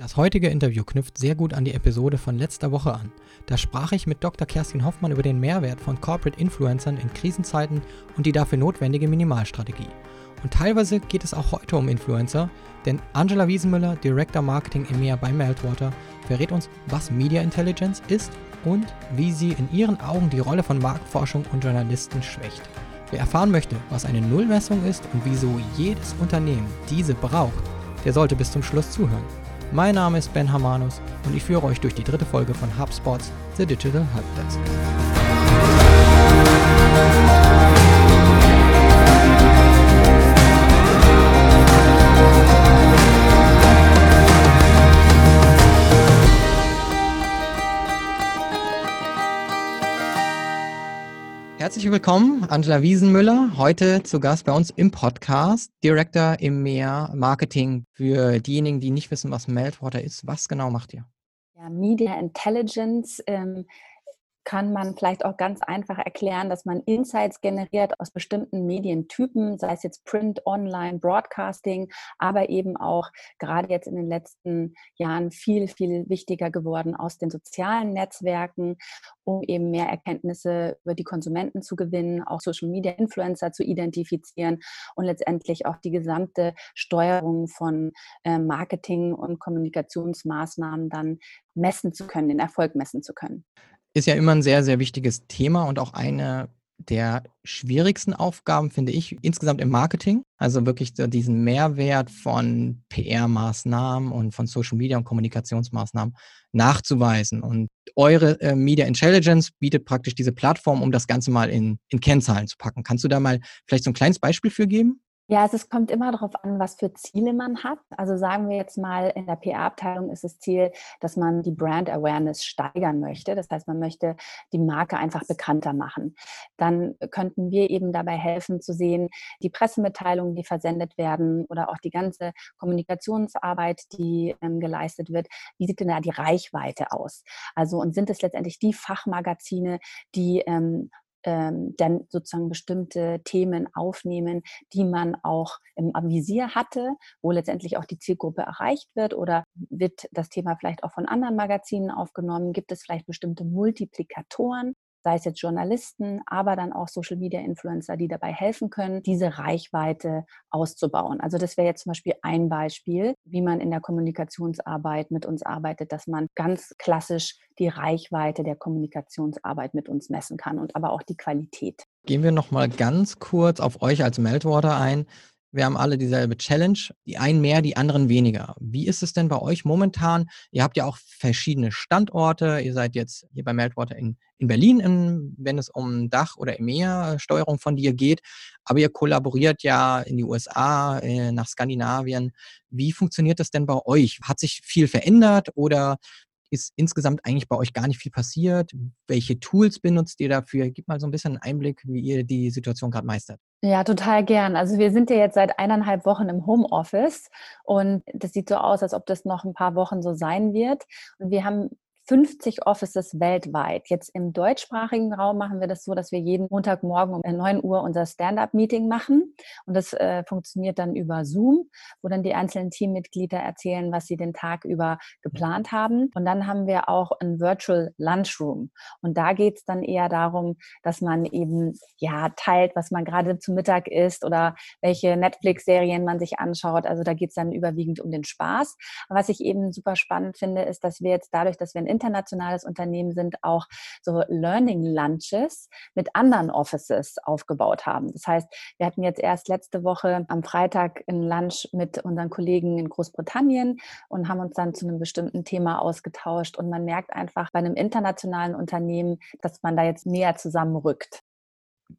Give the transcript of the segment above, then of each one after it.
Das heutige Interview knüpft sehr gut an die Episode von letzter Woche an. Da sprach ich mit Dr. Kerstin Hoffmann über den Mehrwert von Corporate Influencern in Krisenzeiten und die dafür notwendige Minimalstrategie. Und teilweise geht es auch heute um Influencer, denn Angela Wiesenmüller, Director Marketing EMEA bei Meltwater, verrät uns, was Media Intelligence ist und wie sie in ihren Augen die Rolle von Marktforschung und Journalisten schwächt. Wer erfahren möchte, was eine Nullmessung ist und wieso jedes Unternehmen diese braucht, der sollte bis zum Schluss zuhören. Mein Name ist Ben Hamanus und ich führe euch durch die dritte Folge von HubSpots The Digital Helpdesk. Herzlich willkommen, Angela Wiesenmüller, heute zu Gast bei uns im Podcast, Director im Meer Marketing. Für diejenigen, die nicht wissen, was Meltwater ist, was genau macht ihr? Ja, Media Intelligence ähm, kann man vielleicht auch ganz einfach erklären, dass man Insights generiert aus bestimmten Medientypen, sei es jetzt Print, Online, Broadcasting, aber eben auch gerade jetzt in den letzten Jahren viel, viel wichtiger geworden aus den sozialen Netzwerken, um eben mehr Erkenntnisse über die Konsumenten zu gewinnen, auch Social Media Influencer zu identifizieren und letztendlich auch die gesamte Steuerung von äh, Marketing und Kommunikationsmaßnahmen dann messen zu können, den Erfolg messen zu können ist ja immer ein sehr, sehr wichtiges Thema und auch eine der schwierigsten Aufgaben, finde ich, insgesamt im Marketing. Also wirklich so diesen Mehrwert von PR-Maßnahmen und von Social Media und Kommunikationsmaßnahmen nachzuweisen. Und eure äh, Media Intelligence bietet praktisch diese Plattform, um das Ganze mal in, in Kennzahlen zu packen. Kannst du da mal vielleicht so ein kleines Beispiel für geben? Ja, also es kommt immer darauf an, was für Ziele man hat. Also sagen wir jetzt mal, in der PR-Abteilung ist das Ziel, dass man die Brand Awareness steigern möchte. Das heißt, man möchte die Marke einfach bekannter machen. Dann könnten wir eben dabei helfen zu sehen, die Pressemitteilungen, die versendet werden oder auch die ganze Kommunikationsarbeit, die ähm, geleistet wird. Wie sieht denn da die Reichweite aus? Also und sind es letztendlich die Fachmagazine, die ähm, ähm, dann sozusagen bestimmte Themen aufnehmen, die man auch im Visier hatte, wo letztendlich auch die Zielgruppe erreicht wird oder wird das Thema vielleicht auch von anderen Magazinen aufgenommen? Gibt es vielleicht bestimmte Multiplikatoren? Sei es jetzt Journalisten, aber dann auch Social-Media-Influencer, die dabei helfen können, diese Reichweite auszubauen. Also das wäre jetzt zum Beispiel ein Beispiel, wie man in der Kommunikationsarbeit mit uns arbeitet, dass man ganz klassisch die Reichweite der Kommunikationsarbeit mit uns messen kann und aber auch die Qualität. Gehen wir noch mal ganz kurz auf euch als Meltwater ein. Wir haben alle dieselbe Challenge, die einen mehr, die anderen weniger. Wie ist es denn bei euch momentan? Ihr habt ja auch verschiedene Standorte. Ihr seid jetzt hier bei Meltwater in, in Berlin, in, wenn es um Dach- oder EMEA-Steuerung von dir geht. Aber ihr kollaboriert ja in die USA, äh, nach Skandinavien. Wie funktioniert das denn bei euch? Hat sich viel verändert oder ist insgesamt eigentlich bei euch gar nicht viel passiert? Welche Tools benutzt ihr dafür? Gib mal so ein bisschen einen Einblick, wie ihr die Situation gerade meistert. Ja, total gern. Also wir sind ja jetzt seit eineinhalb Wochen im Homeoffice und das sieht so aus, als ob das noch ein paar Wochen so sein wird. Und wir haben 50 Offices weltweit. Jetzt im deutschsprachigen Raum machen wir das so, dass wir jeden Montagmorgen um 9 Uhr unser Stand-up-Meeting machen. Und das äh, funktioniert dann über Zoom, wo dann die einzelnen Teammitglieder erzählen, was sie den Tag über geplant haben. Und dann haben wir auch ein Virtual Lunchroom. Und da geht es dann eher darum, dass man eben ja teilt, was man gerade zu Mittag isst oder welche Netflix-Serien man sich anschaut. Also da geht es dann überwiegend um den Spaß. was ich eben super spannend finde, ist, dass wir jetzt dadurch, dass wir ein internationales Unternehmen sind, auch so Learning Lunches mit anderen Offices aufgebaut haben. Das heißt, wir hatten jetzt erst letzte Woche am Freitag ein Lunch mit unseren Kollegen in Großbritannien und haben uns dann zu einem bestimmten Thema ausgetauscht. Und man merkt einfach bei einem internationalen Unternehmen, dass man da jetzt näher zusammenrückt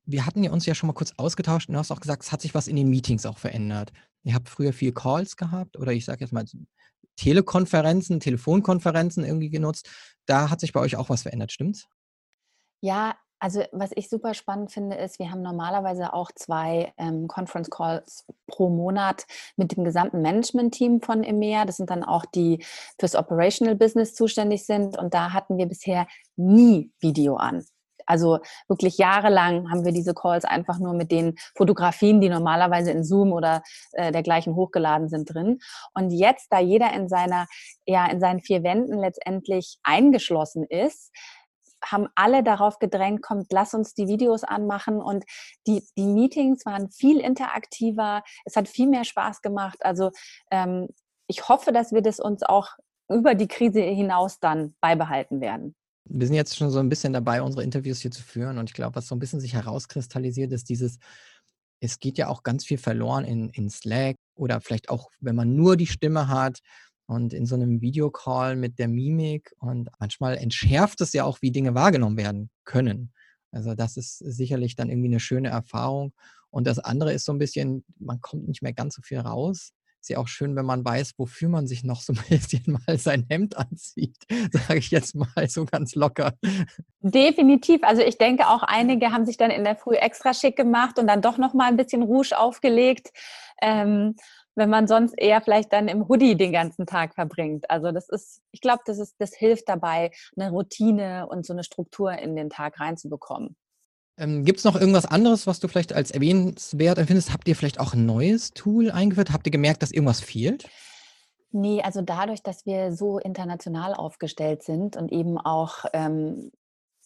wir hatten uns ja schon mal kurz ausgetauscht und du hast auch gesagt, es hat sich was in den Meetings auch verändert. Ihr habt früher viel Calls gehabt oder ich sage jetzt mal Telekonferenzen, Telefonkonferenzen irgendwie genutzt. Da hat sich bei euch auch was verändert, stimmt's? Ja, also was ich super spannend finde, ist, wir haben normalerweise auch zwei ähm, Conference Calls pro Monat mit dem gesamten Management-Team von EMEA. Das sind dann auch die fürs Operational Business zuständig sind. Und da hatten wir bisher nie Video an Also wirklich jahrelang haben wir diese Calls einfach nur mit den Fotografien, die normalerweise in Zoom oder äh, dergleichen hochgeladen sind, drin. Und jetzt, da jeder in seiner, ja, in seinen vier Wänden letztendlich eingeschlossen ist, haben alle darauf gedrängt, kommt, lass uns die Videos anmachen. Und die, die Meetings waren viel interaktiver. Es hat viel mehr Spaß gemacht. Also ähm, ich hoffe, dass wir das uns auch über die Krise hinaus dann beibehalten werden. Wir sind jetzt schon so ein bisschen dabei, unsere Interviews hier zu führen. Und ich glaube, was so ein bisschen sich herauskristallisiert, ist dieses, es geht ja auch ganz viel verloren in, in Slack oder vielleicht auch, wenn man nur die Stimme hat und in so einem Videocall mit der Mimik. Und manchmal entschärft es ja auch, wie Dinge wahrgenommen werden können. Also das ist sicherlich dann irgendwie eine schöne Erfahrung. Und das andere ist so ein bisschen, man kommt nicht mehr ganz so viel raus ist ja auch schön, wenn man weiß, wofür man sich noch so ein bisschen mal sein Hemd anzieht, sage ich jetzt mal so ganz locker. Definitiv. Also ich denke auch einige haben sich dann in der Früh extra schick gemacht und dann doch noch mal ein bisschen Rouge aufgelegt. Ähm, wenn man sonst eher vielleicht dann im Hoodie den ganzen Tag verbringt. Also das ist, ich glaube, das ist, das hilft dabei, eine Routine und so eine Struktur in den Tag reinzubekommen. Ähm, Gibt es noch irgendwas anderes, was du vielleicht als erwähnenswert empfindest? Habt ihr vielleicht auch ein neues Tool eingeführt? Habt ihr gemerkt, dass irgendwas fehlt? Nee, also dadurch, dass wir so international aufgestellt sind und eben auch ähm,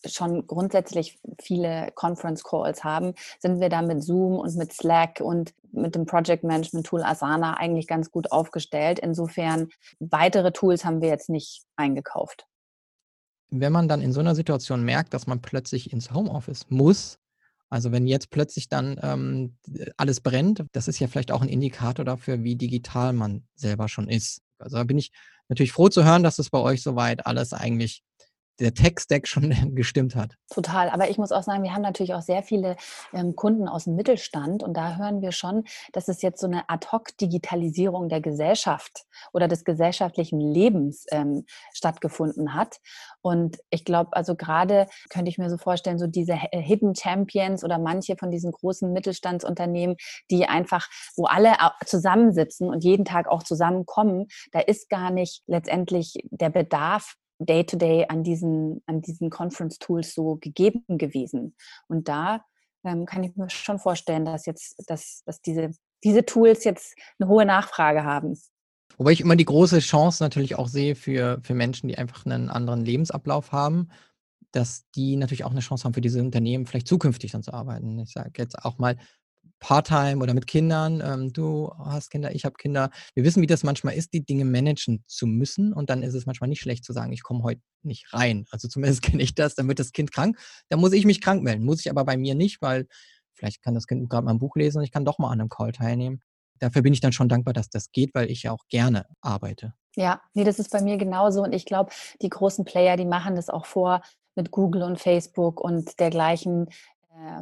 schon grundsätzlich viele Conference Calls haben, sind wir da mit Zoom und mit Slack und mit dem Project Management Tool Asana eigentlich ganz gut aufgestellt. Insofern weitere Tools haben wir jetzt nicht eingekauft wenn man dann in so einer Situation merkt, dass man plötzlich ins Homeoffice muss, also wenn jetzt plötzlich dann ähm, alles brennt, das ist ja vielleicht auch ein Indikator dafür, wie digital man selber schon ist. Also da bin ich natürlich froh zu hören, dass es bei euch soweit alles eigentlich der Tech-Stack schon gestimmt hat. Total, aber ich muss auch sagen, wir haben natürlich auch sehr viele ähm, Kunden aus dem Mittelstand und da hören wir schon, dass es jetzt so eine Ad-Hoc-Digitalisierung der Gesellschaft oder des gesellschaftlichen Lebens ähm, stattgefunden hat. Und ich glaube, also gerade könnte ich mir so vorstellen, so diese Hidden Champions oder manche von diesen großen Mittelstandsunternehmen, die einfach, wo alle zusammensitzen und jeden Tag auch zusammenkommen, da ist gar nicht letztendlich der Bedarf Day-to-Day -Day an diesen, an diesen Conference-Tools so gegeben gewesen. Und da ähm, kann ich mir schon vorstellen, dass jetzt, dass, dass diese, diese Tools jetzt eine hohe Nachfrage haben. Wobei ich immer die große Chance natürlich auch sehe für, für Menschen, die einfach einen anderen Lebensablauf haben, dass die natürlich auch eine Chance haben, für diese Unternehmen vielleicht zukünftig dann zu arbeiten. Ich sage jetzt auch mal, Part-Time oder mit Kindern. Ähm, du hast Kinder, ich habe Kinder. Wir wissen, wie das manchmal ist, die Dinge managen zu müssen. Und dann ist es manchmal nicht schlecht zu sagen, ich komme heute nicht rein. Also zumindest kenne ich das. Dann wird das Kind krank. Dann muss ich mich krank melden. Muss ich aber bei mir nicht, weil vielleicht kann das Kind gerade mal ein Buch lesen und ich kann doch mal an einem Call teilnehmen. Dafür bin ich dann schon dankbar, dass das geht, weil ich ja auch gerne arbeite. Ja, nee, das ist bei mir genauso. Und ich glaube, die großen Player, die machen das auch vor mit Google und Facebook und dergleichen,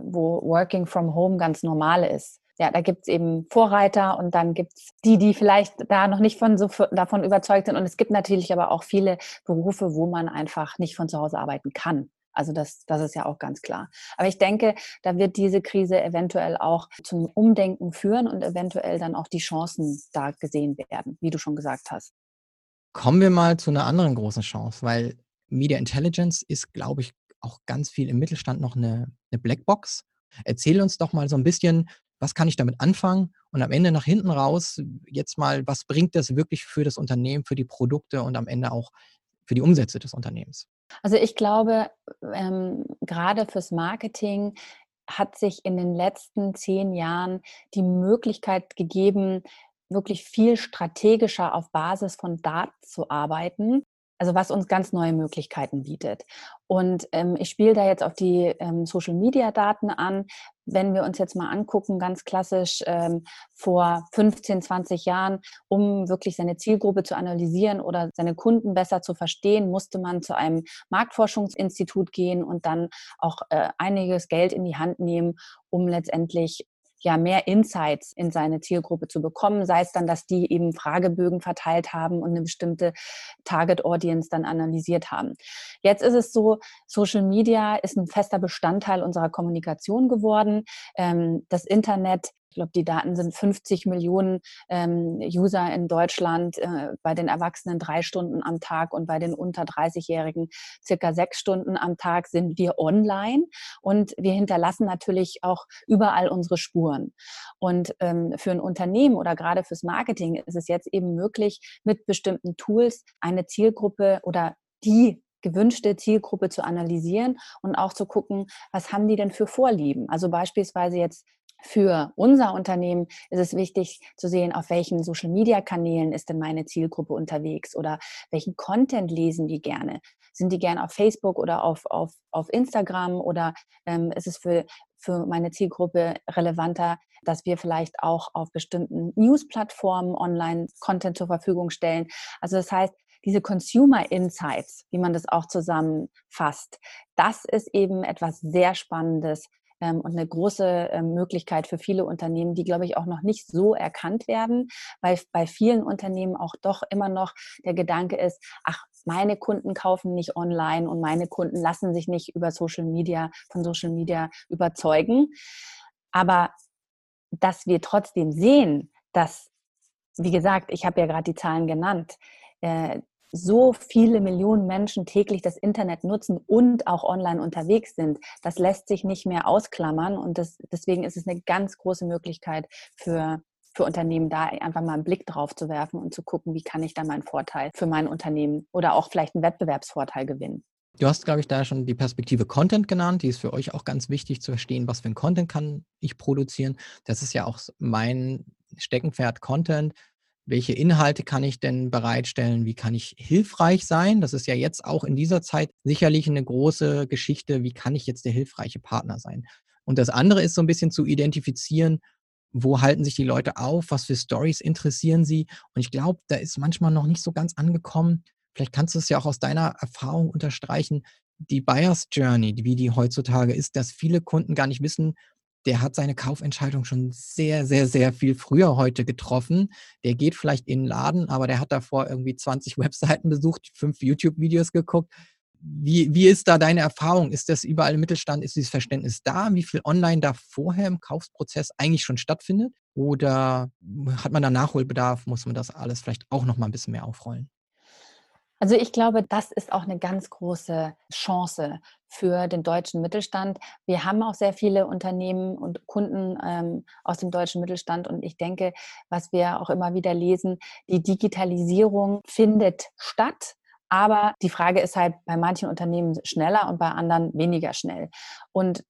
wo Working from Home ganz normal ist. Ja, da gibt es eben Vorreiter und dann gibt es die, die vielleicht da noch nicht von so davon überzeugt sind. Und es gibt natürlich aber auch viele Berufe, wo man einfach nicht von zu Hause arbeiten kann. Also das, das ist ja auch ganz klar. Aber ich denke, da wird diese Krise eventuell auch zum Umdenken führen und eventuell dann auch die Chancen da gesehen werden, wie du schon gesagt hast. Kommen wir mal zu einer anderen großen Chance, weil Media Intelligence ist, glaube ich, auch ganz viel im Mittelstand noch eine, eine Blackbox. Erzähl uns doch mal so ein bisschen, was kann ich damit anfangen und am Ende nach hinten raus jetzt mal, was bringt das wirklich für das Unternehmen, für die Produkte und am Ende auch für die Umsätze des Unternehmens? Also ich glaube, ähm, gerade fürs Marketing hat sich in den letzten zehn Jahren die Möglichkeit gegeben, wirklich viel strategischer auf Basis von Daten zu arbeiten also was uns ganz neue Möglichkeiten bietet. Und ähm, ich spiele da jetzt auf die ähm, Social-Media-Daten an. Wenn wir uns jetzt mal angucken, ganz klassisch ähm, vor 15, 20 Jahren, um wirklich seine Zielgruppe zu analysieren oder seine Kunden besser zu verstehen, musste man zu einem Marktforschungsinstitut gehen und dann auch äh, einiges Geld in die Hand nehmen, um letztendlich ja mehr Insights in seine Zielgruppe zu bekommen, sei es dann, dass die eben Fragebögen verteilt haben und eine bestimmte Target Audience dann analysiert haben. Jetzt ist es so, Social Media ist ein fester Bestandteil unserer Kommunikation geworden. Ähm, das Internet ich glaube, die Daten sind 50 Millionen ähm, User in Deutschland, äh, bei den Erwachsenen drei Stunden am Tag und bei den unter 30-Jährigen circa sechs Stunden am Tag sind wir online und wir hinterlassen natürlich auch überall unsere Spuren. Und ähm, für ein Unternehmen oder gerade fürs Marketing ist es jetzt eben möglich, mit bestimmten Tools eine Zielgruppe oder die gewünschte Zielgruppe zu analysieren und auch zu gucken, was haben die denn für Vorlieben. Also beispielsweise jetzt für unser Unternehmen ist es wichtig zu sehen, auf welchen Social-Media-Kanälen ist denn meine Zielgruppe unterwegs oder welchen Content lesen die gerne. Sind die gerne auf Facebook oder auf, auf, auf Instagram oder ähm, ist es für, für meine Zielgruppe relevanter, dass wir vielleicht auch auf bestimmten News-Plattformen online Content zur Verfügung stellen. Also das heißt, diese Consumer Insights, wie man das auch zusammenfasst, das ist eben etwas sehr Spannendes und eine große ähm, Möglichkeit für viele Unternehmen, die, glaube ich, auch noch nicht so erkannt werden, weil bei vielen Unternehmen auch doch immer noch der Gedanke ist, ach, meine Kunden kaufen nicht online und meine Kunden lassen sich nicht über Social Media, von Social Media überzeugen. Aber dass wir trotzdem sehen, dass, wie gesagt, ich habe ja gerade die Zahlen genannt, äh, so viele Millionen Menschen täglich das Internet nutzen und auch online unterwegs sind, das lässt sich nicht mehr ausklammern. Und das, deswegen ist es eine ganz große Möglichkeit für, für Unternehmen, da einfach mal einen Blick drauf zu werfen und zu gucken, wie kann ich da meinen Vorteil für mein Unternehmen oder auch vielleicht einen Wettbewerbsvorteil gewinnen. Du hast, glaube ich, da schon die Perspektive Content genannt. Die ist für euch auch ganz wichtig zu verstehen, was für ein Content kann ich produzieren. Das ist ja auch mein Steckenpferd Content welche Inhalte kann ich denn bereitstellen, wie kann ich hilfreich sein. Das ist ja jetzt auch in dieser Zeit sicherlich eine große Geschichte, wie kann ich jetzt der hilfreiche Partner sein. Und das andere ist so ein bisschen zu identifizieren, wo halten sich die Leute auf, was für Stories interessieren sie. Und ich glaube, da ist manchmal noch nicht so ganz angekommen. Vielleicht kannst du es ja auch aus deiner Erfahrung unterstreichen, die Buyers Journey, wie die heutzutage ist, dass viele Kunden gar nicht wissen, der hat seine Kaufentscheidung schon sehr, sehr, sehr viel früher heute getroffen. Der geht vielleicht in den Laden, aber der hat davor irgendwie 20 Webseiten besucht, fünf YouTube-Videos geguckt. Wie, wie ist da deine Erfahrung? Ist das überall im Mittelstand, ist dieses Verständnis da, wie viel online da vorher im Kaufprozess eigentlich schon stattfindet? Oder hat man da Nachholbedarf? Muss man das alles vielleicht auch noch mal ein bisschen mehr aufrollen? Also ich glaube, das ist auch eine ganz große Chance für den deutschen Mittelstand. Wir haben auch sehr viele Unternehmen und Kunden ähm, aus dem deutschen Mittelstand und ich denke, was wir auch immer wieder lesen, die Digitalisierung findet statt. Aber die Frage ist halt bei manchen Unternehmen schneller und bei anderen weniger schnell. Und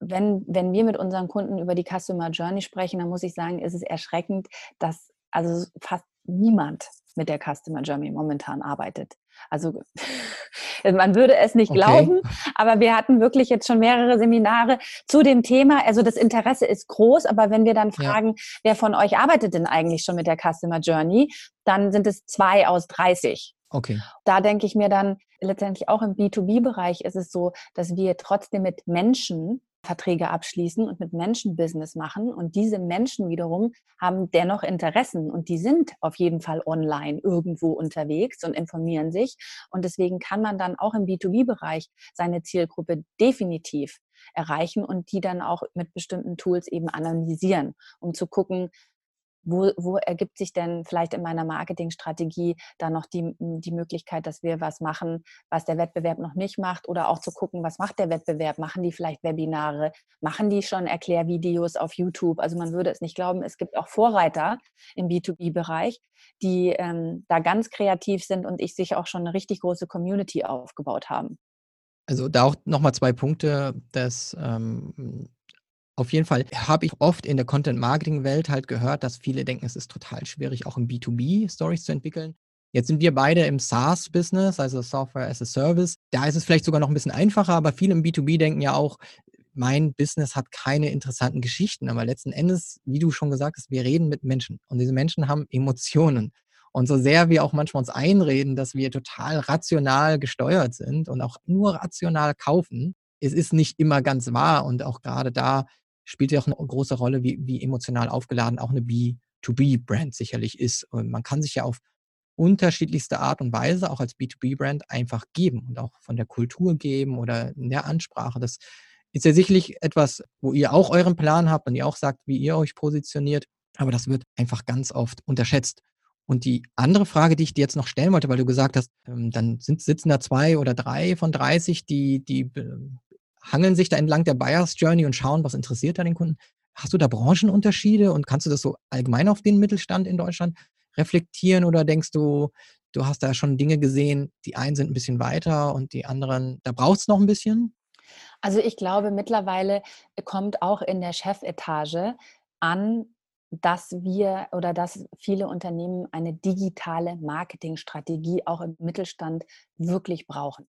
wenn, wenn wir mit unseren Kunden über die Customer Journey sprechen, dann muss ich sagen, ist es erschreckend, dass also fast niemand mit der Customer Journey momentan arbeitet. Also man würde es nicht okay. glauben, aber wir hatten wirklich jetzt schon mehrere Seminare zu dem Thema. Also das Interesse ist groß, aber wenn wir dann fragen, ja. wer von euch arbeitet denn eigentlich schon mit der Customer Journey, dann sind es zwei aus 30. Okay. Da denke ich mir dann, letztendlich auch im B2B-Bereich ist es so, dass wir trotzdem mit Menschen Verträge abschließen und mit Menschen Business machen. Und diese Menschen wiederum haben dennoch Interessen und die sind auf jeden Fall online irgendwo unterwegs und informieren sich. Und deswegen kann man dann auch im B2B-Bereich seine Zielgruppe definitiv erreichen und die dann auch mit bestimmten Tools eben analysieren, um zu gucken, wo, wo ergibt sich denn vielleicht in meiner Marketingstrategie da noch die, die Möglichkeit, dass wir was machen, was der Wettbewerb noch nicht macht oder auch zu gucken, was macht der Wettbewerb? Machen die vielleicht Webinare? Machen die schon Erklärvideos auf YouTube? Also man würde es nicht glauben, es gibt auch Vorreiter im B2B-Bereich, die ähm, da ganz kreativ sind und ich sich auch schon eine richtig große Community aufgebaut haben. Also da auch nochmal zwei Punkte. Das ähm, auf jeden Fall habe ich oft in der Content-Marketing-Welt halt gehört, dass viele denken, es ist total schwierig, auch im B2B Stories zu entwickeln. Jetzt sind wir beide im SaaS-Business, also Software as a Service. Da ist es vielleicht sogar noch ein bisschen einfacher, aber viele im B2B denken ja auch, mein Business hat keine interessanten Geschichten. Aber letzten Endes, wie du schon gesagt hast, wir reden mit Menschen und diese Menschen haben Emotionen. Und so sehr wir auch manchmal uns einreden, dass wir total rational gesteuert sind und auch nur rational kaufen, es ist nicht immer ganz wahr. Und auch gerade da spielt ja auch eine große Rolle, wie, wie emotional aufgeladen auch eine B2B-Brand sicherlich ist. Und man kann sich ja auf unterschiedlichste Art und Weise auch als B2B-Brand einfach geben und auch von der Kultur geben oder in der Ansprache. Das ist ja sicherlich etwas, wo ihr auch euren Plan habt und ihr auch sagt, wie ihr euch positioniert. Aber das wird einfach ganz oft unterschätzt. Und die andere Frage, die ich dir jetzt noch stellen wollte, weil du gesagt hast, ähm, dann sitzen da zwei oder drei von 30, die, die hangeln sich da entlang der Buyers Journey und schauen, was interessiert da den Kunden. Hast du da Branchenunterschiede und kannst du das so allgemein auf den Mittelstand in Deutschland reflektieren oder denkst du, du hast da schon Dinge gesehen, die einen sind ein bisschen weiter und die anderen, da braucht es noch ein bisschen? Also ich glaube, mittlerweile kommt auch in der Chefetage an, dass wir oder dass viele Unternehmen eine digitale Marketingstrategie auch im Mittelstand wirklich brauchen.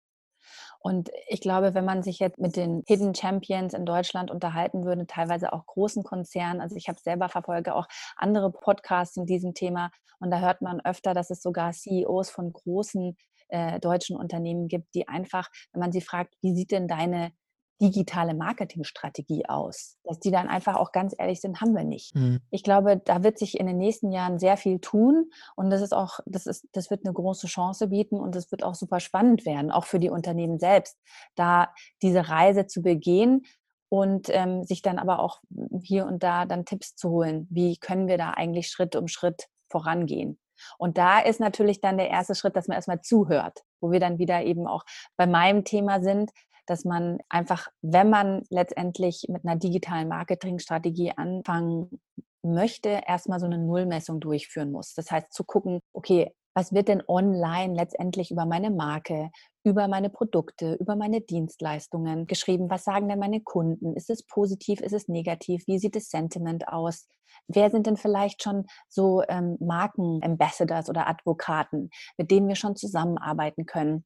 Und ich glaube, wenn man sich jetzt mit den Hidden Champions in Deutschland unterhalten würde, teilweise auch großen Konzernen, also ich habe selber verfolge auch andere Podcasts in diesem Thema und da hört man öfter, dass es sogar CEOs von großen äh, deutschen Unternehmen gibt, die einfach, wenn man sie fragt, wie sieht denn deine digitale Marketingstrategie aus? Dass die dann einfach auch ganz ehrlich sind, haben wir nicht. Mhm. Ich glaube, da wird sich in den nächsten Jahren sehr viel tun und das ist auch, das ist, das wird eine große Chance bieten und das wird auch super spannend werden, auch für die Unternehmen selbst, da diese Reise zu begehen und ähm, sich dann aber auch hier und da dann Tipps zu holen. Wie können wir da eigentlich Schritt um Schritt vorangehen? Und da ist natürlich dann der erste Schritt, dass man erstmal zuhört, wo wir dann wieder eben auch bei meinem Thema sind, dass man einfach, wenn man letztendlich mit einer digitalen Marketingstrategie anfangen möchte, erstmal so eine Nullmessung durchführen muss. Das heißt, zu gucken, okay, was wird denn online letztendlich über meine Marke, über meine Produkte, über meine Dienstleistungen geschrieben? Was sagen denn meine Kunden? Ist es positiv? Ist es negativ? Wie sieht das Sentiment aus? Wer sind denn vielleicht schon so ähm, Markenambassadors oder Advokaten, mit denen wir schon zusammenarbeiten können?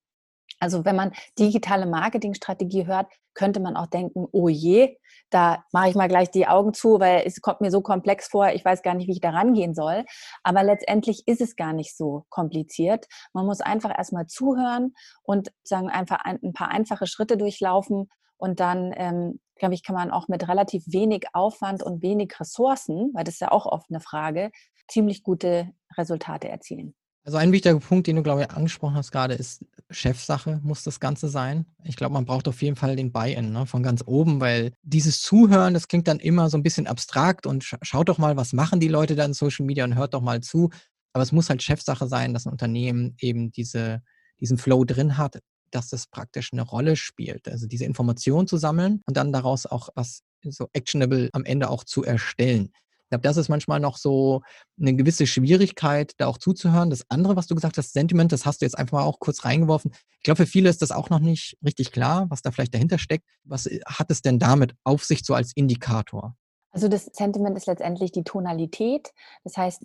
Also wenn man digitale Marketingstrategie hört, könnte man auch denken, oh je, da mache ich mal gleich die Augen zu, weil es kommt mir so komplex vor, ich weiß gar nicht, wie ich da rangehen soll. Aber letztendlich ist es gar nicht so kompliziert. Man muss einfach erstmal zuhören und sagen einfach ein, paar einfache Schritte durchlaufen und dann, ähm, glaube ich, kann man auch mit relativ wenig Aufwand und wenig Ressourcen, weil das ist ja auch oft eine Frage, ziemlich gute Resultate erzielen. Also ein wichtiger Punkt, den du, glaube ich, angesprochen hast gerade, ist Chefsache muss das Ganze sein. Ich glaube, man braucht auf jeden Fall den Buy-in ne, von ganz oben, weil dieses Zuhören, das klingt dann immer so ein bisschen abstrakt und sch schaut doch mal, was machen die Leute da in Social Media und hört doch mal zu. Aber es muss halt Chefsache sein, dass ein Unternehmen eben diese, diesen Flow drin hat, dass das praktisch eine Rolle spielt. Also diese Information zu sammeln und dann daraus auch was so actionable am Ende auch zu erstellen glaube, das ist manchmal noch so eine gewisse Schwierigkeit, da auch zuzuhören. Das andere, was du gesagt hast, Sentiment, das hast du jetzt einfach mal auch kurz reingeworfen. Ich glaube, für viele ist das auch noch nicht richtig klar, was da vielleicht dahinter steckt. Was äh, hat es denn damit auf sich so als Indikator? Also das Sentiment ist letztendlich die Tonalität. Das heißt,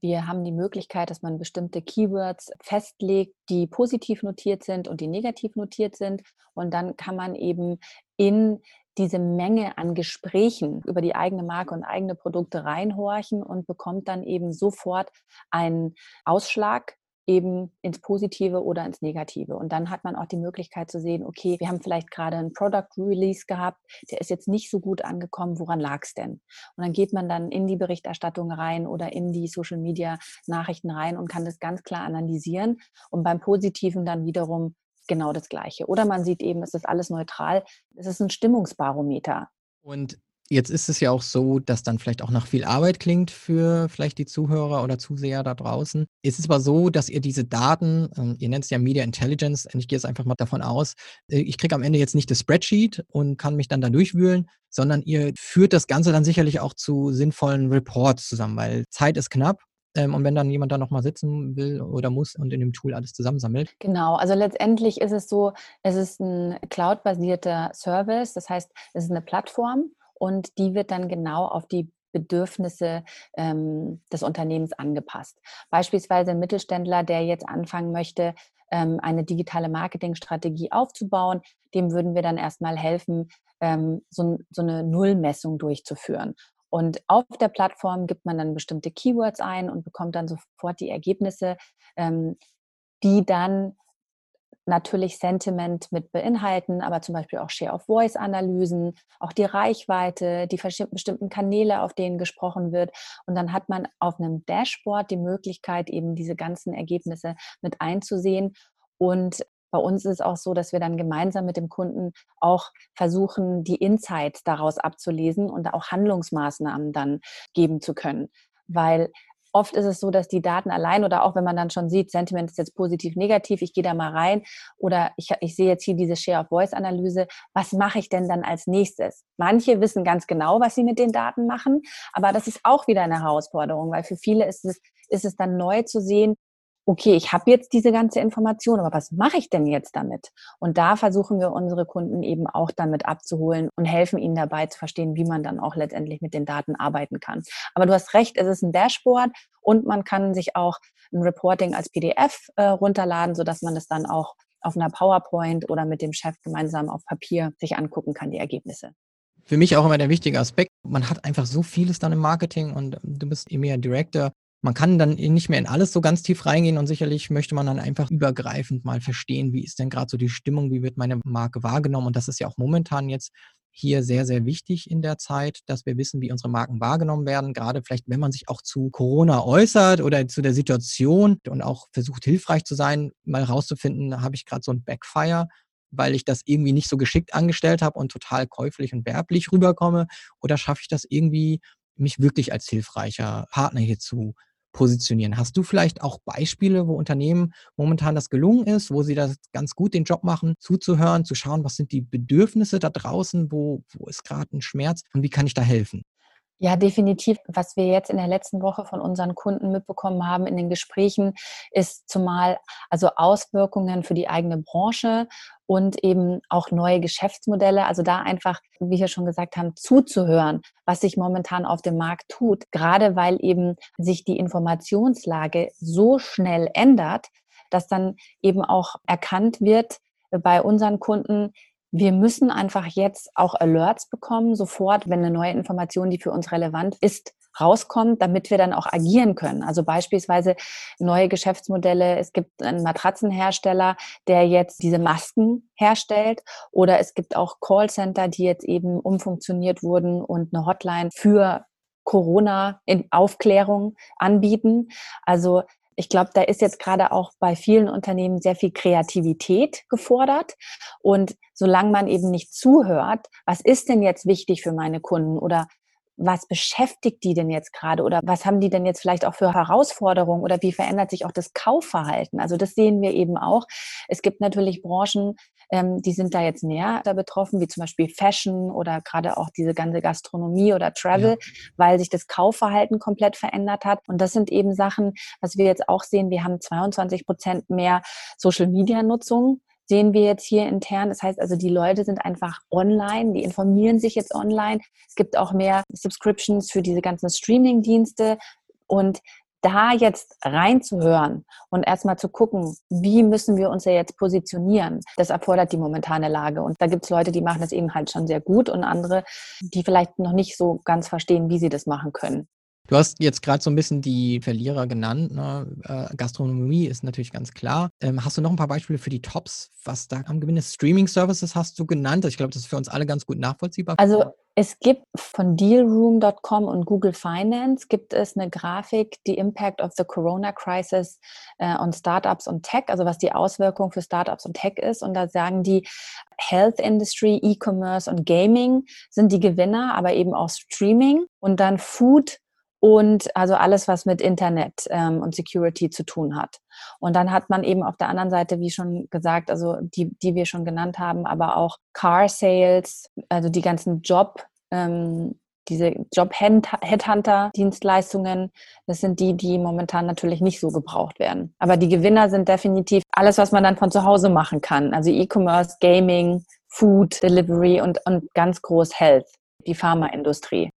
wir haben die Möglichkeit, dass man bestimmte Keywords festlegt, die positiv notiert sind und die negativ notiert sind. Und dann kann man eben in diese Menge an Gesprächen über die eigene Marke und eigene Produkte reinhorchen und bekommt dann eben sofort einen Ausschlag eben ins Positive oder ins Negative. Und dann hat man auch die Möglichkeit zu sehen, okay, wir haben vielleicht gerade einen Product Release gehabt, der ist jetzt nicht so gut angekommen, woran lag es denn? Und dann geht man dann in die Berichterstattung rein oder in die Social Media Nachrichten rein und kann das ganz klar analysieren und beim Positiven dann wiederum genau das Gleiche. Oder man sieht eben, es ist alles neutral. Es ist ein Stimmungsbarometer. Und jetzt ist es ja auch so, dass dann vielleicht auch nach viel Arbeit klingt für vielleicht die Zuhörer oder Zuseher da draußen. Ist es aber so, dass ihr diese Daten, ähm, ihr nennt es ja Media Intelligence, ich gehe jetzt einfach mal davon aus, äh, ich kriege am Ende jetzt nicht das Spreadsheet und kann mich dann da durchwühlen, sondern ihr führt das Ganze dann sicherlich auch zu sinnvollen Reports zusammen, weil Zeit ist knapp ähm, und wenn dann jemand da nochmal sitzen will oder muss und in dem Tool alles zusammensammelt. Genau, also letztendlich ist es so, es ist ein cloud-basierter Service, das heißt, es ist eine Plattform und die wird dann genau auf die Bedürfnisse ähm, des Unternehmens angepasst. Beispielsweise ein Mittelständler, der jetzt anfangen möchte, ähm, eine digitale Marketingstrategie aufzubauen, dem würden wir dann erstmal helfen, ähm, so, so, eine Nullmessung durchzuführen. Und auf der Plattform gibt man dann bestimmte Keywords ein und bekommt dann sofort die Ergebnisse, ähm, die dann natürlich Sentiment mit beinhalten, aber zum Beispiel auch Share-of-Voice-Analysen, auch die Reichweite, die bestimmten Kanäle, auf denen gesprochen wird. Und dann hat man auf einem Dashboard die Möglichkeit, eben diese ganzen Ergebnisse mit einzusehen und bei uns ist es auch so, dass wir dann gemeinsam mit dem Kunden auch versuchen, die Insights daraus abzulesen und auch Handlungsmaßnahmen dann geben zu können. Weil Oft ist es so, dass die Daten allein oder auch wenn man dann schon sieht, Sentiment ist jetzt positiv, negativ, ich gehe da mal rein oder ich, ich sehe jetzt hier diese Share of Voice Analyse, was mache ich denn dann als nächstes? Manche wissen ganz genau, was sie mit den Daten machen, aber das ist auch wieder eine Herausforderung, weil für viele ist es, ist es dann neu zu sehen, okay, ich habe jetzt diese ganze Information, aber was mache ich denn jetzt damit? Und da versuchen wir unsere Kunden eben auch damit abzuholen und helfen ihnen dabei zu verstehen, wie man dann auch letztendlich mit den Daten arbeiten kann. Aber du hast recht, es ist ein Dashboard und man kann sich auch ein Reporting als PDF äh, runterladen, sodass man das dann auch auf einer PowerPoint oder mit dem Chef gemeinsam auf Papier sich angucken kann, die Ergebnisse für mich auch immer der wichtige Aspekt. Man hat einfach so vieles dann im Marketing und du bist EMEA Director. Man kann dann nicht mehr in alles so ganz tief reingehen und sicherlich möchte man dann einfach übergreifend mal verstehen, wie ist denn gerade so die Stimmung, wie wird meine Marke wahrgenommen. Und das ist ja auch momentan jetzt hier sehr, sehr wichtig in der Zeit, dass wir wissen, wie unsere Marken wahrgenommen werden. Gerade vielleicht, wenn man sich auch zu Corona äußert oder zu der Situation und auch versucht, hilfreich zu sein, mal rauszufinden, habe ich gerade so ein Backfire, weil ich das irgendwie nicht so geschickt angestellt habe und total käuflich und werblich rüberkomme? Oder schaffe ich das irgendwie, mich wirklich als hilfreicher Partner hier zu positionieren. Hast du vielleicht auch Beispiele, wo Unternehmen momentan das gelungen ist, wo sie das ganz gut den Job machen, zuzuhören, zu schauen, was sind die Bedürfnisse da draußen, wo, wo ist gerade ein Schmerz und wie kann ich da helfen? Ja, definitiv. Was wir jetzt in der letzten Woche von unseren Kunden mitbekommen haben in den Gesprächen, ist zumal also Auswirkungen für die eigene Branche und eben auch neue Geschäftsmodelle. Also da einfach, wie wir schon gesagt haben, zuzuhören, was sich momentan auf dem Markt tut. Gerade weil eben sich die Informationslage so schnell ändert, dass dann eben auch erkannt wird bei unseren Kunden, wir müssen einfach jetzt auch Alerts bekommen, sofort, wenn eine neue Information, die für uns relevant ist, rauskommt, damit wir dann auch agieren können. Also beispielsweise neue Geschäftsmodelle. Es gibt einen Matratzenhersteller, der jetzt diese Masken herstellt oder es gibt auch Callcenter, die jetzt eben umfunktioniert wurden und eine Hotline für Corona in Aufklärung anbieten. Also ich glaube, da ist jetzt gerade auch bei vielen Unternehmen sehr viel Kreativität gefordert. Und solange man eben nicht zuhört, was ist denn jetzt wichtig für meine Kunden oder was beschäftigt die denn jetzt gerade oder was haben die denn jetzt vielleicht auch für Herausforderungen oder wie verändert sich auch das Kaufverhalten? Also das sehen wir eben auch. Es gibt natürlich Branchen, ähm, die sind da jetzt näher da betroffen, wie zum Beispiel Fashion oder gerade auch diese ganze Gastronomie oder Travel, ja. weil sich das Kaufverhalten komplett verändert hat. Und das sind eben Sachen, was wir jetzt auch sehen. Wir haben 22 Prozent mehr Social-Media-Nutzung sehen wir jetzt hier intern. Das heißt also, die Leute sind einfach online, die informieren sich jetzt online. Es gibt auch mehr Subscriptions für diese ganzen Streaming-Dienste. Und da jetzt reinzuhören und erstmal zu gucken, wie müssen wir uns ja jetzt positionieren, das erfordert die momentane Lage. Und da gibt es Leute, die machen das eben halt schon sehr gut und andere, die vielleicht noch nicht so ganz verstehen, wie sie das machen können. Du hast jetzt gerade so ein bisschen die Verlierer genannt. Ne? Äh, Gastronomie ist natürlich ganz klar. Ähm, hast du noch ein paar Beispiele für die Tops, was da am Gewinn ist? Streaming-Services hast du genannt. Ich glaube, das ist für uns alle ganz gut nachvollziehbar. Also es gibt von Dealroom.com und Google Finance gibt es eine Grafik, die Impact of the Corona Crisis äh, on Startups und Tech, also was die Auswirkung für Startups und Tech ist. Und da sagen die Health Industry, E-Commerce und Gaming sind die Gewinner, aber eben auch Streaming und dann Food und also alles, was mit Internet ähm, und Security zu tun hat. Und dann hat man eben auf der anderen Seite, wie schon gesagt, also die, die wir schon genannt haben, aber auch Car Sales, also die ganzen Job, ähm, diese Job-Headhunter-Dienstleistungen, das sind die, die momentan natürlich nicht so gebraucht werden. Aber die Gewinner sind definitiv alles, was man dann von zu Hause machen kann. Also E-Commerce, Gaming, Food, Delivery und, und ganz groß Health, die Pharmaindustrie.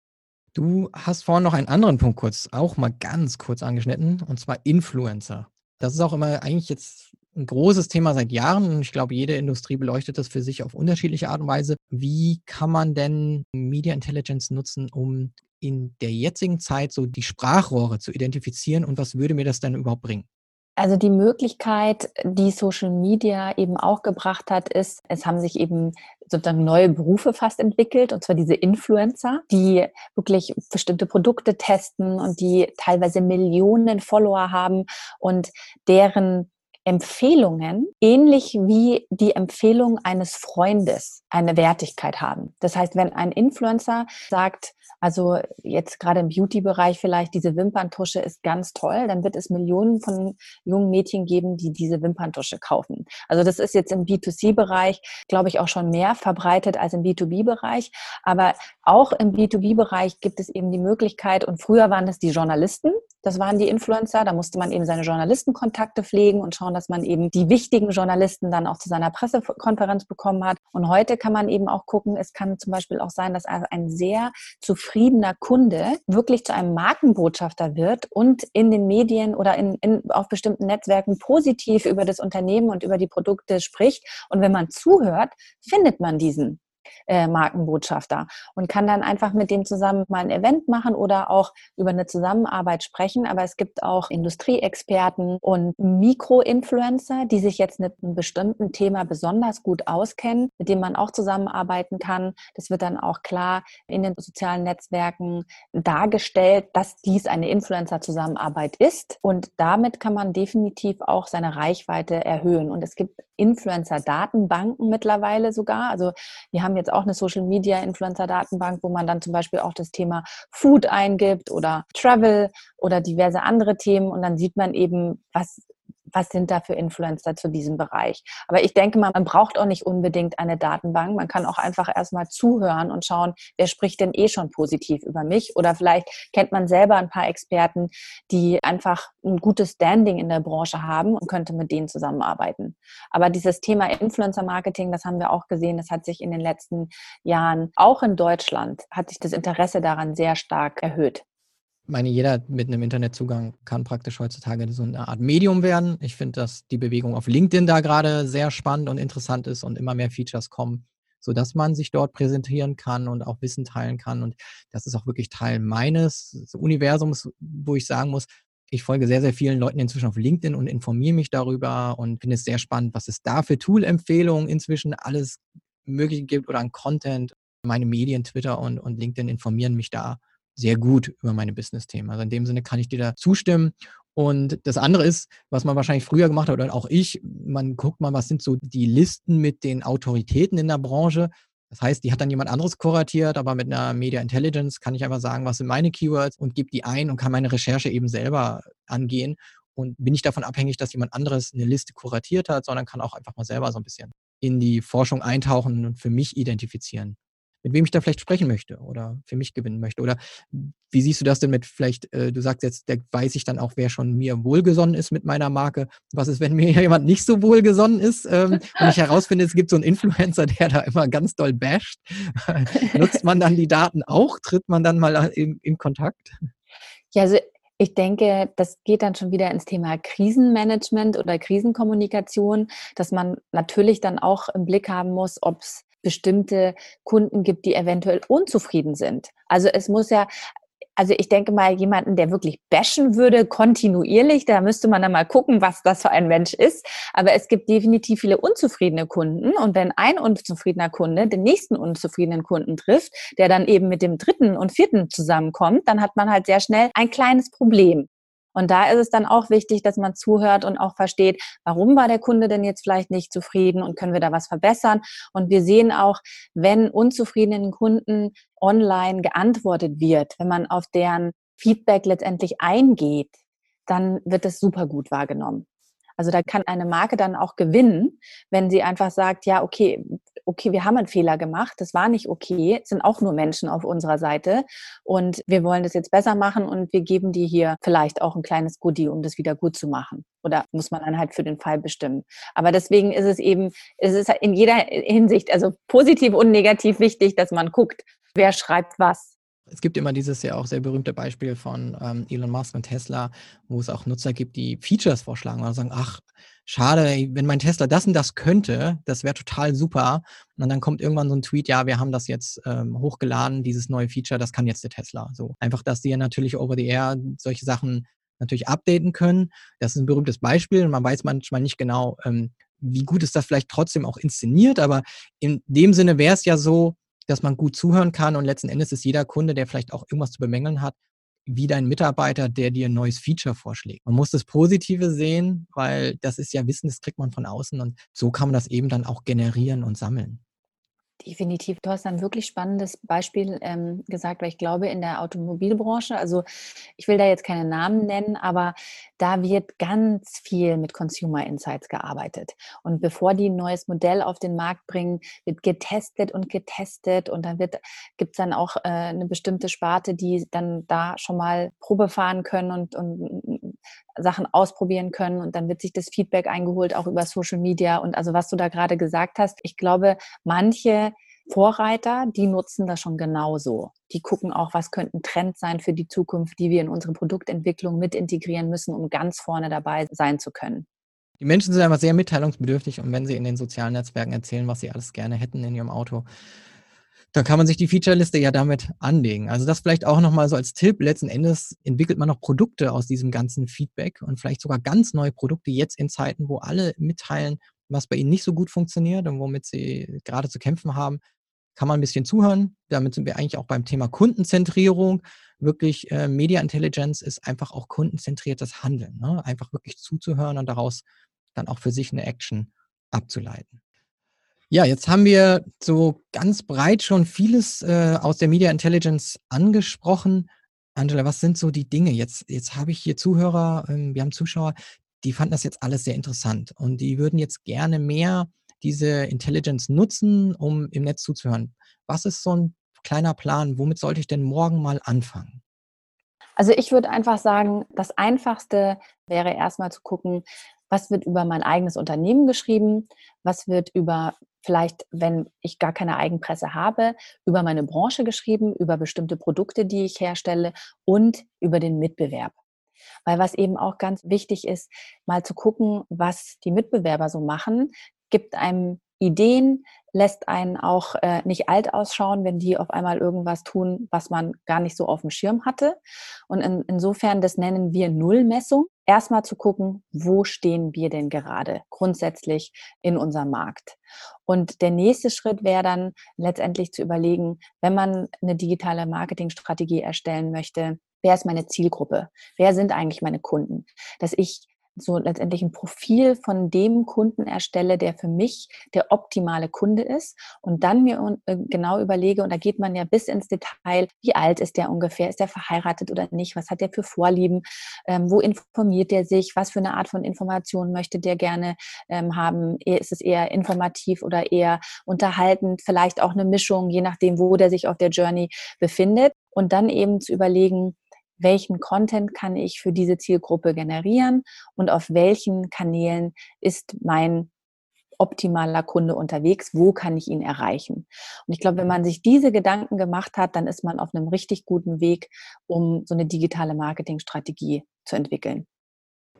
Du hast vorhin noch einen anderen Punkt kurz, auch mal ganz kurz angeschnitten, und zwar Influencer. Das ist auch immer eigentlich jetzt ein großes Thema seit Jahren und ich glaube, jede Industrie beleuchtet das für sich auf unterschiedliche Art und Weise. Wie kann man denn Media Intelligence nutzen, um in der jetzigen Zeit so die Sprachrohre zu identifizieren und was würde mir das denn überhaupt bringen? Also die Möglichkeit, die Social Media eben auch gebracht hat, ist, es haben sich eben sozusagen neue Berufe fast entwickelt, und zwar diese Influencer, die wirklich bestimmte Produkte testen und die teilweise Millionen Follower haben und deren Empfehlungen ähnlich wie die Empfehlung eines Freundes eine Wertigkeit haben. Das heißt, wenn ein Influencer sagt, also jetzt gerade im Beauty-Bereich vielleicht, diese Wimperntusche ist ganz toll, dann wird es Millionen von jungen Mädchen geben, die diese Wimperntusche kaufen. Also das ist jetzt im B2C-Bereich, glaube ich, auch schon mehr verbreitet als im B2B-Bereich. Aber auch im B2B-Bereich gibt es eben die Möglichkeit, und früher waren es die Journalisten, das waren die Influencer. Da musste man eben seine Journalistenkontakte pflegen und schauen, dass man eben die wichtigen Journalisten dann auch zu seiner Pressekonferenz bekommen hat. Und heute kann man eben auch gucken, es kann zum Beispiel auch sein, dass ein sehr zufriedener Kunde wirklich zu einem Markenbotschafter wird und in den Medien oder in, in, auf bestimmten Netzwerken positiv über das Unternehmen und über die Produkte spricht. Und wenn man zuhört, findet man diesen äh, Markenbotschafter und kann dann einfach mit dem zusammen mal ein Event machen oder auch über eine Zusammenarbeit sprechen. Aber es gibt auch Industrieexperten und Mikroinfluencer, die sich jetzt mit einem bestimmten Thema besonders gut auskennen, mit denen man auch zusammenarbeiten kann. Das wird dann auch klar in den sozialen Netzwerken dargestellt, dass dies eine Influencer-Zusammenarbeit ist. Und damit kann man definitiv auch seine Reichweite erhöhen. Und es gibt Influencer-Datenbanken mittlerweile sogar. Also wir haben jetzt auch eine Social-Media-Influencer-Datenbank, wo man dann zum Beispiel auch das Thema Food eingibt oder Travel oder diverse andere Themen und dann sieht man eben, was was sind da für Influencer zu diesem Bereich. Aber ich denke mal, man braucht auch nicht unbedingt eine Datenbank. Man kann auch einfach erstmal zuhören und schauen, wer spricht denn eh schon positiv über mich. Oder vielleicht kennt man selber ein paar Experten, die einfach ein gutes Standing in der Branche haben und könnte mit denen zusammenarbeiten. Aber dieses Thema Influencer Marketing, das haben wir auch gesehen, das hat sich in den letzten Jahren, auch in Deutschland, hat sich das Interesse daran sehr stark erhöht meine, jeder mit einem Internetzugang kann praktisch heutzutage so eine Art Medium werden. Ich finde, dass die Bewegung auf LinkedIn da gerade sehr spannend und interessant ist und immer mehr Features kommen, sodass man sich dort präsentieren kann und auch Wissen teilen kann. Und das ist auch wirklich Teil meines Universums, wo ich sagen muss, ich folge sehr, sehr vielen Leuten inzwischen auf LinkedIn und informiere mich darüber und finde es sehr spannend, was es da für Tool-Empfehlungen inzwischen alles Mögliche gibt oder an Content. Meine Medien, Twitter und, und LinkedIn informieren mich da sehr gut über meine Business-Themen. Also in dem Sinne kann ich dir da zustimmen. Und das andere ist, was man wahrscheinlich früher gemacht hat, oder auch ich, man guckt mal, was sind so die Listen mit den Autoritäten in der Branche. Das heißt, die hat dann jemand anderes kuratiert, aber mit einer Media Intelligence kann ich einfach sagen, was sind meine Keywords und gebe die ein und kann meine Recherche eben selber angehen. Und bin nicht davon abhängig, dass jemand anderes eine Liste kuratiert hat, sondern kann auch einfach mal selber so ein bisschen in die Forschung eintauchen und für mich identifizieren mit wem ich da vielleicht sprechen möchte oder für mich gewinnen möchte. Oder wie siehst du das denn mit vielleicht, äh, du sagst jetzt, da weiß ich dann auch, wer schon mir wohlgesonnen ist mit meiner Marke. Was ist, wenn mir jemand nicht so wohlgesonnen ist ähm, und ich herausfinde, es gibt so einen Influencer, der da immer ganz doll basht? Nutzt man dann die Daten auch? Tritt man dann mal in, in Kontakt? Ja, also ich denke, das geht dann schon wieder ins Thema Krisenmanagement oder Krisenkommunikation, dass man natürlich dann auch im Blick haben muss, ob es bestimmte Kunden gibt, die eventuell unzufrieden sind. Also es muss ja, also ich denke mal, jemanden, der wirklich bashen würde, kontinuierlich, da müsste man dann mal gucken, was das für ein Mensch ist. Aber es gibt definitiv viele unzufriedene Kunden. Und wenn ein unzufriedener Kunde den nächsten unzufriedenen Kunden trifft, der dann eben mit dem dritten und vierten zusammenkommt, dann hat man halt sehr schnell ein kleines Problem. Und da ist es dann auch wichtig, dass man zuhört und auch versteht, warum war der Kunde denn jetzt vielleicht nicht zufrieden und können wir da was verbessern. Und wir sehen auch, wenn unzufriedenen Kunden online geantwortet wird, wenn man auf deren Feedback letztendlich eingeht, dann wird es super gut wahrgenommen. Also da kann eine Marke dann auch gewinnen, wenn sie einfach sagt, ja, okay, okay, wir haben einen Fehler gemacht, das war nicht okay, es sind auch nur Menschen auf unserer Seite und wir wollen das jetzt besser machen und wir geben dir hier vielleicht auch ein kleines Goodie, um das wieder gut zu machen. Oder muss man dann halt für den Fall bestimmen. Aber deswegen ist es eben, es ist in jeder Hinsicht, also positiv und negativ wichtig, dass man guckt, wer schreibt was es gibt immer dieses ja auch sehr berühmte Beispiel von ähm, Elon Musk und Tesla, wo es auch Nutzer gibt, die Features vorschlagen oder sagen, ach, schade, wenn mein Tesla das und das könnte, das wäre total super. Und dann kommt irgendwann so ein Tweet, ja, wir haben das jetzt ähm, hochgeladen, dieses neue Feature, das kann jetzt der Tesla. So einfach, dass die ja natürlich over the air solche Sachen natürlich updaten können. Das ist ein berühmtes Beispiel und man weiß manchmal nicht genau, ähm, wie gut ist das vielleicht trotzdem auch inszeniert, aber in dem Sinne wäre es ja so, dass man gut zuhören kann und letzten Endes ist jeder Kunde, der vielleicht auch irgendwas zu bemängeln hat, wie dein Mitarbeiter, der dir ein neues Feature vorschlägt. Man muss das Positive sehen, weil das ist ja Wissen, das kriegt man von außen und so kann man das eben dann auch generieren und sammeln. Definitiv. Du hast ein wirklich spannendes Beispiel ähm, gesagt, weil ich glaube, in der Automobilbranche, also ich will da jetzt keine Namen nennen, aber da wird ganz viel mit Consumer Insights gearbeitet. Und bevor die ein neues Modell auf den Markt bringen, wird getestet und getestet und dann gibt es dann auch äh, eine bestimmte Sparte, die dann da schon mal Probe fahren können und, und Sachen ausprobieren können und dann wird sich das Feedback eingeholt, auch über Social Media und also was du da gerade gesagt hast. Ich glaube, manche Vorreiter, die nutzen das schon genauso. Die gucken auch, was könnten Trends sein für die Zukunft, die wir in unsere Produktentwicklung mit integrieren müssen, um ganz vorne dabei sein zu können. Die Menschen sind einfach sehr mitteilungsbedürftig und wenn sie in den sozialen Netzwerken erzählen, was sie alles gerne hätten in ihrem Auto, dann kann man sich die Featureliste ja damit anlegen. Also das vielleicht auch nochmal so als Tipp. Letzten Endes entwickelt man noch Produkte aus diesem ganzen Feedback und vielleicht sogar ganz neue Produkte jetzt in Zeiten, wo alle mitteilen, was bei ihnen nicht so gut funktioniert und womit sie gerade zu kämpfen haben. Kann man ein bisschen zuhören. Damit sind wir eigentlich auch beim Thema Kundenzentrierung. Wirklich äh, Media Intelligence ist einfach auch kundenzentriertes Handeln. Ne? Einfach wirklich zuzuhören und daraus dann auch für sich eine Action abzuleiten. Ja, jetzt haben wir so ganz breit schon vieles äh, aus der Media Intelligence angesprochen. Angela, was sind so die Dinge? Jetzt, jetzt habe ich hier Zuhörer, ähm, wir haben Zuschauer, die fanden das jetzt alles sehr interessant und die würden jetzt gerne mehr diese Intelligence nutzen, um im Netz zuzuhören. Was ist so ein kleiner Plan? Womit sollte ich denn morgen mal anfangen? Also ich würde einfach sagen, das Einfachste wäre erstmal zu gucken, was wird über mein eigenes Unternehmen geschrieben, was wird über vielleicht, wenn ich gar keine Eigenpresse habe, über meine Branche geschrieben, über bestimmte Produkte, die ich herstelle und über den Mitbewerb. Weil was eben auch ganz wichtig ist, mal zu gucken, was die Mitbewerber so machen, gibt einem Ideen, lässt einen auch äh, nicht alt ausschauen, wenn die auf einmal irgendwas tun, was man gar nicht so auf dem Schirm hatte. Und in, insofern, das nennen wir Nullmessung. Erstmal zu gucken, wo stehen wir denn gerade grundsätzlich in unserem Markt. Und der nächste Schritt wäre dann letztendlich zu überlegen, wenn man eine digitale Marketingstrategie erstellen möchte, wer ist meine Zielgruppe? Wer sind eigentlich meine Kunden? Dass ich so letztendlich ein Profil von dem Kunden erstelle, der für mich der optimale Kunde ist und dann mir äh, genau überlege, und da geht man ja bis ins Detail, wie alt ist der ungefähr, ist der verheiratet oder nicht, was hat der für Vorlieben, ähm, wo informiert der sich, was für eine Art von Information möchte der gerne ähm, haben, ist es eher informativ oder eher unterhaltend, vielleicht auch eine Mischung, je nachdem, wo der sich auf der Journey befindet. Und dann eben zu überlegen, welchen Content kann ich für diese Zielgruppe generieren und auf welchen Kanälen ist mein optimaler Kunde unterwegs, wo kann ich ihn erreichen. Und ich glaube, wenn man sich diese Gedanken gemacht hat, dann ist man auf einem richtig guten Weg, um so eine digitale Marketingstrategie zu entwickeln.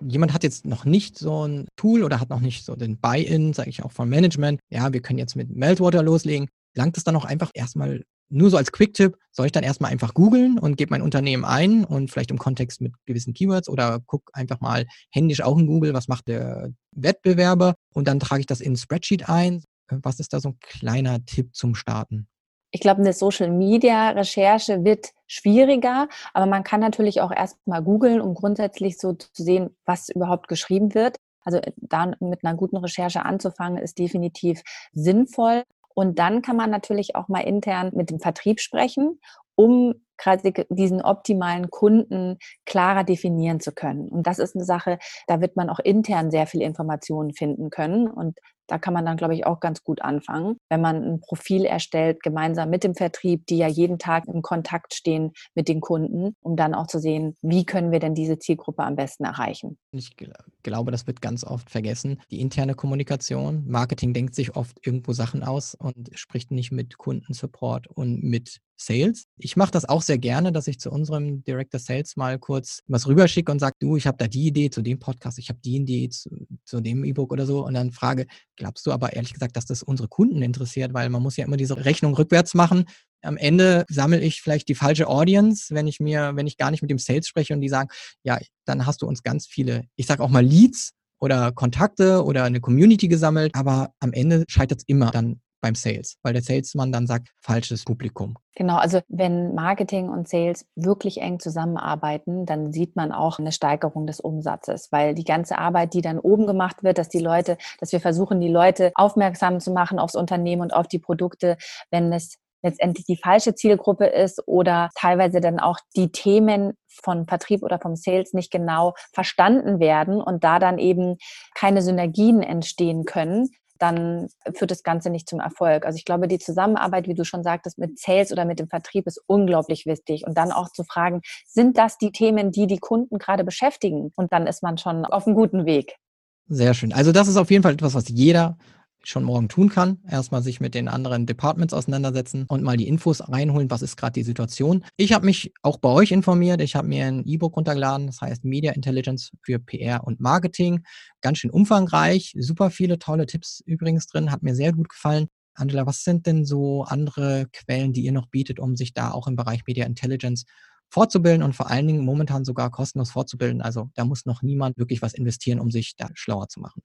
Jemand hat jetzt noch nicht so ein Tool oder hat noch nicht so den Buy-in, sage ich auch vom Management. Ja, wir können jetzt mit Meltwater loslegen. Langt es dann auch einfach erstmal nur so als Quick-Tipp, soll ich dann erstmal einfach googeln und gebe mein Unternehmen ein und vielleicht im Kontext mit gewissen Keywords oder gucke einfach mal händisch auch in Google, was macht der Wettbewerber und dann trage ich das in ein Spreadsheet ein. Was ist da so ein kleiner Tipp zum Starten? Ich glaube, eine Social Media Recherche wird schwieriger, aber man kann natürlich auch erstmal googeln, um grundsätzlich so zu sehen, was überhaupt geschrieben wird. Also da mit einer guten Recherche anzufangen, ist definitiv sinnvoll. Und dann kann man natürlich auch mal intern mit dem Vertrieb sprechen, um gerade diesen optimalen Kunden klarer definieren zu können. Und das ist eine Sache, da wird man auch intern sehr viel Informationen finden können. Und da kann man dann, glaube ich, auch ganz gut anfangen, wenn man ein Profil erstellt, gemeinsam mit dem Vertrieb, die ja jeden Tag im Kontakt stehen mit den Kunden, um dann auch zu sehen, wie können wir denn diese Zielgruppe am besten erreichen. Ich glaube, das wird ganz oft vergessen. Die interne Kommunikation. Marketing denkt sich oft irgendwo Sachen aus und spricht nicht mit Kundensupport und mit Sales. Ich mache das auch sehr gerne, dass ich zu unserem Director Sales mal kurz was rüberschicke und sage, du, ich habe da die Idee zu dem Podcast, ich habe die Idee zu, zu dem E-Book oder so und dann frage, glaubst du aber ehrlich gesagt, dass das unsere Kunden interessiert, weil man muss ja immer diese Rechnung rückwärts machen. Am Ende sammle ich vielleicht die falsche Audience, wenn ich mir, wenn ich gar nicht mit dem Sales spreche und die sagen, ja, dann hast du uns ganz viele, ich sage auch mal Leads oder Kontakte oder eine Community gesammelt, aber am Ende scheitert es immer dann beim Sales, weil der Salesman dann sagt, falsches Publikum. Genau, also wenn Marketing und Sales wirklich eng zusammenarbeiten, dann sieht man auch eine Steigerung des Umsatzes, weil die ganze Arbeit, die dann oben gemacht wird, dass die Leute, dass wir versuchen, die Leute aufmerksam zu machen aufs Unternehmen und auf die Produkte, wenn es letztendlich die falsche Zielgruppe ist oder teilweise dann auch die Themen von Vertrieb oder vom Sales nicht genau verstanden werden und da dann eben keine Synergien entstehen können, dann führt das Ganze nicht zum Erfolg. Also ich glaube, die Zusammenarbeit, wie du schon sagtest, mit Sales oder mit dem Vertrieb ist unglaublich wichtig. Und dann auch zu fragen, sind das die Themen, die die Kunden gerade beschäftigen? Und dann ist man schon auf einem guten Weg. Sehr schön. Also das ist auf jeden Fall etwas, was jeder schon morgen tun kann. Erstmal sich mit den anderen Departments auseinandersetzen und mal die Infos reinholen, was ist gerade die Situation. Ich habe mich auch bei euch informiert. Ich habe mir ein E-Book runtergeladen, das heißt Media Intelligence für PR und Marketing. Ganz schön umfangreich, super viele tolle Tipps übrigens drin, hat mir sehr gut gefallen. Angela, was sind denn so andere Quellen, die ihr noch bietet, um sich da auch im Bereich Media Intelligence fortzubilden und vor allen Dingen momentan sogar kostenlos fortzubilden? Also da muss noch niemand wirklich was investieren, um sich da schlauer zu machen.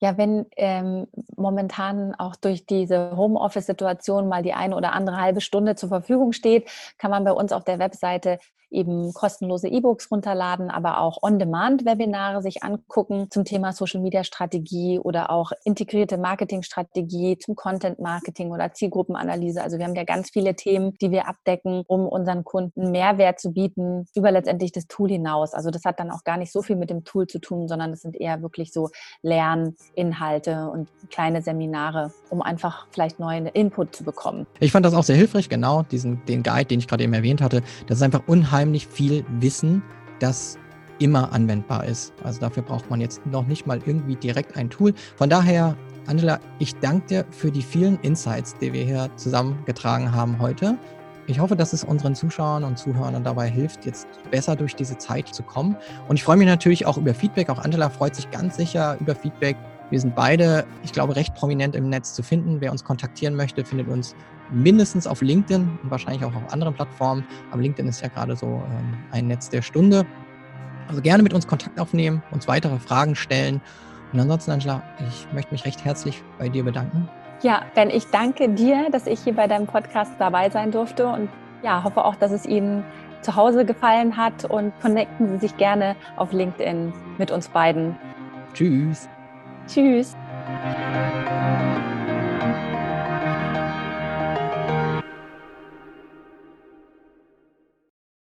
Ja, wenn ähm, momentan auch durch diese Homeoffice-Situation mal die eine oder andere halbe Stunde zur Verfügung steht, kann man bei uns auf der Webseite eben kostenlose E-Books runterladen, aber auch On-Demand-Webinare sich angucken zum Thema Social-Media-Strategie oder auch integrierte Marketing-Strategie zum Content-Marketing oder Zielgruppenanalyse. Also wir haben ja ganz viele Themen, die wir abdecken, um unseren Kunden Mehrwert zu bieten über letztendlich das Tool hinaus. Also das hat dann auch gar nicht so viel mit dem Tool zu tun, sondern es sind eher wirklich so Lerninhalte und kleine Seminare, um einfach vielleicht neuen Input zu bekommen. Ich fand das auch sehr hilfreich, genau, diesen, den Guide, den ich gerade eben erwähnt hatte. Das ist einfach unheimlich unheimlich viel Wissen, das immer anwendbar ist. Also dafür braucht man jetzt noch nicht mal irgendwie direkt ein Tool. Von daher, Angela, ich danke dir für die vielen Insights, die wir hier zusammengetragen haben heute. Ich hoffe, dass es unseren Zuschauern und Zuhörern dabei hilft, jetzt besser durch diese Zeit zu kommen. Und ich freue mich natürlich auch über Feedback. Auch Angela freut sich ganz sicher über Feedback. Wir sind beide, ich glaube, recht prominent im Netz zu finden. Wer uns kontaktieren möchte, findet uns mindestens auf LinkedIn und wahrscheinlich auch auf anderen Plattformen. Aber LinkedIn ist ja gerade so ähm, ein Netz der Stunde. Also gerne mit uns Kontakt aufnehmen, uns weitere Fragen stellen. Und ansonsten, Angela, ich möchte mich recht herzlich bei dir bedanken. Ja, Ben, ich danke dir, dass ich hier bei deinem Podcast dabei sein durfte und ja, hoffe auch, dass es Ihnen zu Hause gefallen hat und connecten Sie sich gerne auf LinkedIn mit uns beiden. Tschüss. Tschüss.